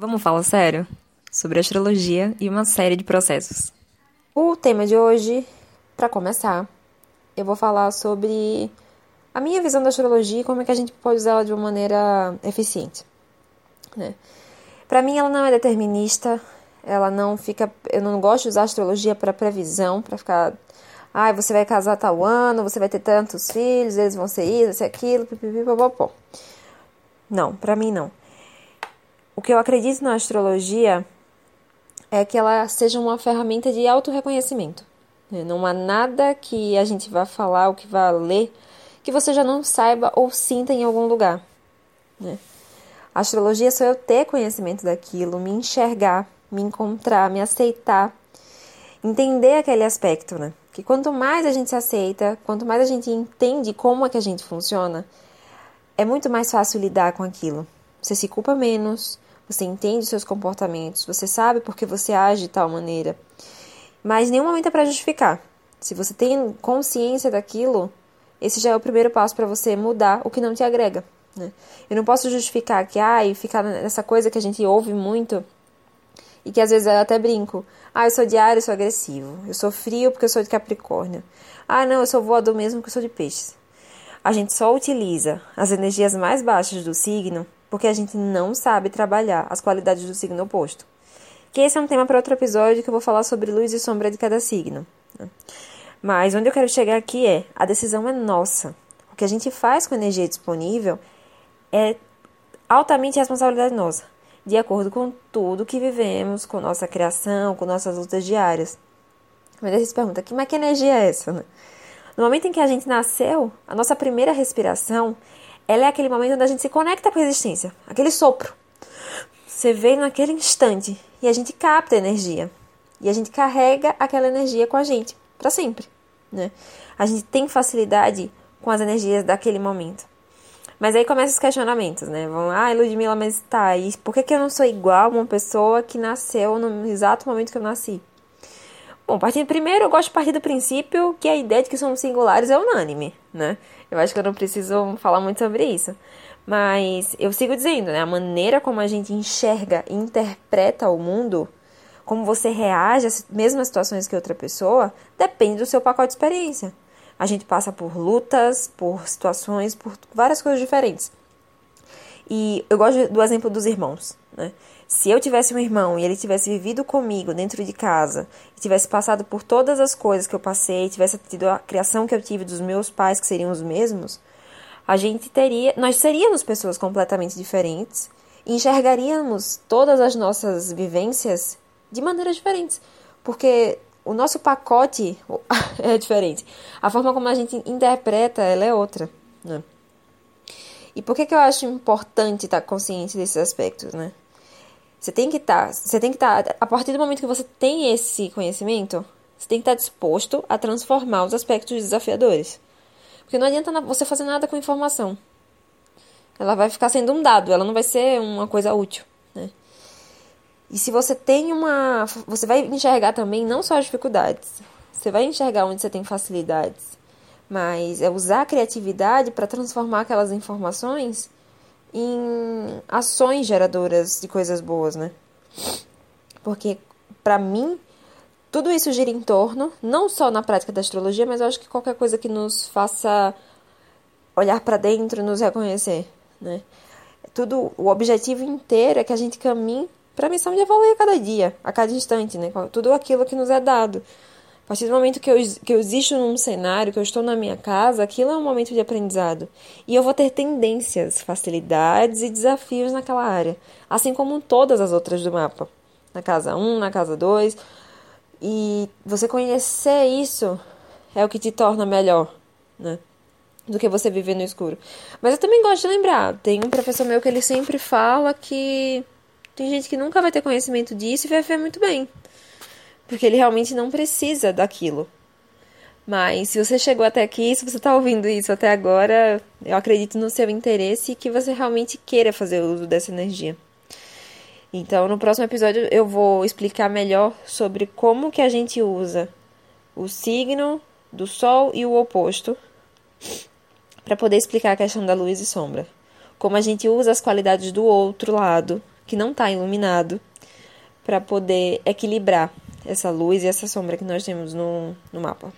Vamos falar sério sobre astrologia e uma série de processos. O tema de hoje, para começar, eu vou falar sobre a minha visão da astrologia e como é que a gente pode usar ela de uma maneira eficiente. Né? Para mim, ela não é determinista, ela não fica. Eu não gosto de usar astrologia para previsão, para ficar. Ah, você vai casar tal ano, você vai ter tantos filhos, eles vão ser isso, vai ser aquilo, pipipipopopó. Não, para mim não. O que eu acredito na astrologia é que ela seja uma ferramenta de autorreconhecimento. Né? Não há nada que a gente vá falar ou que vá ler que você já não saiba ou sinta em algum lugar. Né? A astrologia é só eu ter conhecimento daquilo, me enxergar, me encontrar, me aceitar, entender aquele aspecto, né? Que quanto mais a gente se aceita, quanto mais a gente entende como é que a gente funciona, é muito mais fácil lidar com aquilo. Você se culpa menos, você entende seus comportamentos, você sabe por que você age de tal maneira. Mas nenhum momento é para justificar. Se você tem consciência daquilo, esse já é o primeiro passo para você mudar o que não te agrega. Né? Eu não posso justificar que, ah, e ficar nessa coisa que a gente ouve muito e que às vezes eu até brinco. Ah, eu sou ar, eu sou agressivo. Eu sou frio porque eu sou de Capricórnio. Ah, não, eu sou voador mesmo porque eu sou de peixes. A gente só utiliza as energias mais baixas do signo porque a gente não sabe trabalhar as qualidades do signo oposto. Que esse é um tema para outro episódio que eu vou falar sobre luz e sombra de cada signo. Né? Mas onde eu quero chegar aqui é: a decisão é nossa. O que a gente faz com a energia disponível é altamente responsabilidade nossa, de acordo com tudo que vivemos, com nossa criação, com nossas lutas diárias. Mas aí você pergunta: que, mas que energia é essa? Né? No momento em que a gente nasceu, a nossa primeira respiração ela é aquele momento onde a gente se conecta com a existência, aquele sopro. Você vê naquele instante e a gente capta a energia. E a gente carrega aquela energia com a gente para sempre, né? A gente tem facilidade com as energias daquele momento. Mas aí começam os questionamentos, né? Vão, ah, Ludmilla, mas tá, e por que, que eu não sou igual a uma pessoa que nasceu no exato momento que eu nasci? Bom, partindo primeiro, eu gosto de partir do princípio que a ideia de que somos singulares é unânime, né? Eu acho que eu não preciso falar muito sobre isso. Mas eu sigo dizendo, né? A maneira como a gente enxerga e interpreta o mundo, como você reage às mesmas situações que outra pessoa, depende do seu pacote de experiência. A gente passa por lutas, por situações, por várias coisas diferentes. E eu gosto do exemplo dos irmãos, né? Se eu tivesse um irmão e ele tivesse vivido comigo dentro de casa, e tivesse passado por todas as coisas que eu passei, tivesse tido a criação que eu tive dos meus pais, que seriam os mesmos, a gente teria, nós seríamos pessoas completamente diferentes enxergaríamos todas as nossas vivências de maneiras diferentes, porque o nosso pacote é diferente. A forma como a gente interpreta ela é outra, né? E por que, que eu acho importante estar consciente desses aspectos, né? Você tem que estar, tá, você tem que estar, tá, a partir do momento que você tem esse conhecimento, você tem que estar tá disposto a transformar os aspectos desafiadores. Porque não adianta você fazer nada com informação. Ela vai ficar sendo um dado, ela não vai ser uma coisa útil, né? E se você tem uma, você vai enxergar também não só as dificuldades. Você vai enxergar onde você tem facilidades, mas é usar a criatividade para transformar aquelas informações em ações geradoras de coisas boas, né? Porque, para mim, tudo isso gira em torno, não só na prática da astrologia, mas eu acho que qualquer coisa que nos faça olhar para dentro, nos reconhecer, né? Tudo, o objetivo inteiro é que a gente caminhe para a missão de evoluir a cada dia, a cada instante, né? Tudo aquilo que nos é dado. A partir do momento que eu, que eu existo num cenário, que eu estou na minha casa, aquilo é um momento de aprendizado. E eu vou ter tendências, facilidades e desafios naquela área, assim como todas as outras do mapa. Na casa 1, na casa 2. E você conhecer isso é o que te torna melhor, né? Do que você viver no escuro. Mas eu também gosto de lembrar, tem um professor meu que ele sempre fala que tem gente que nunca vai ter conhecimento disso e vai ver muito bem porque ele realmente não precisa daquilo. Mas se você chegou até aqui, se você está ouvindo isso até agora, eu acredito no seu interesse e que você realmente queira fazer uso dessa energia. Então, no próximo episódio eu vou explicar melhor sobre como que a gente usa o signo do sol e o oposto para poder explicar a questão da luz e sombra. Como a gente usa as qualidades do outro lado que não está iluminado, para poder equilibrar essa luz e essa sombra que nós temos no, no mapa.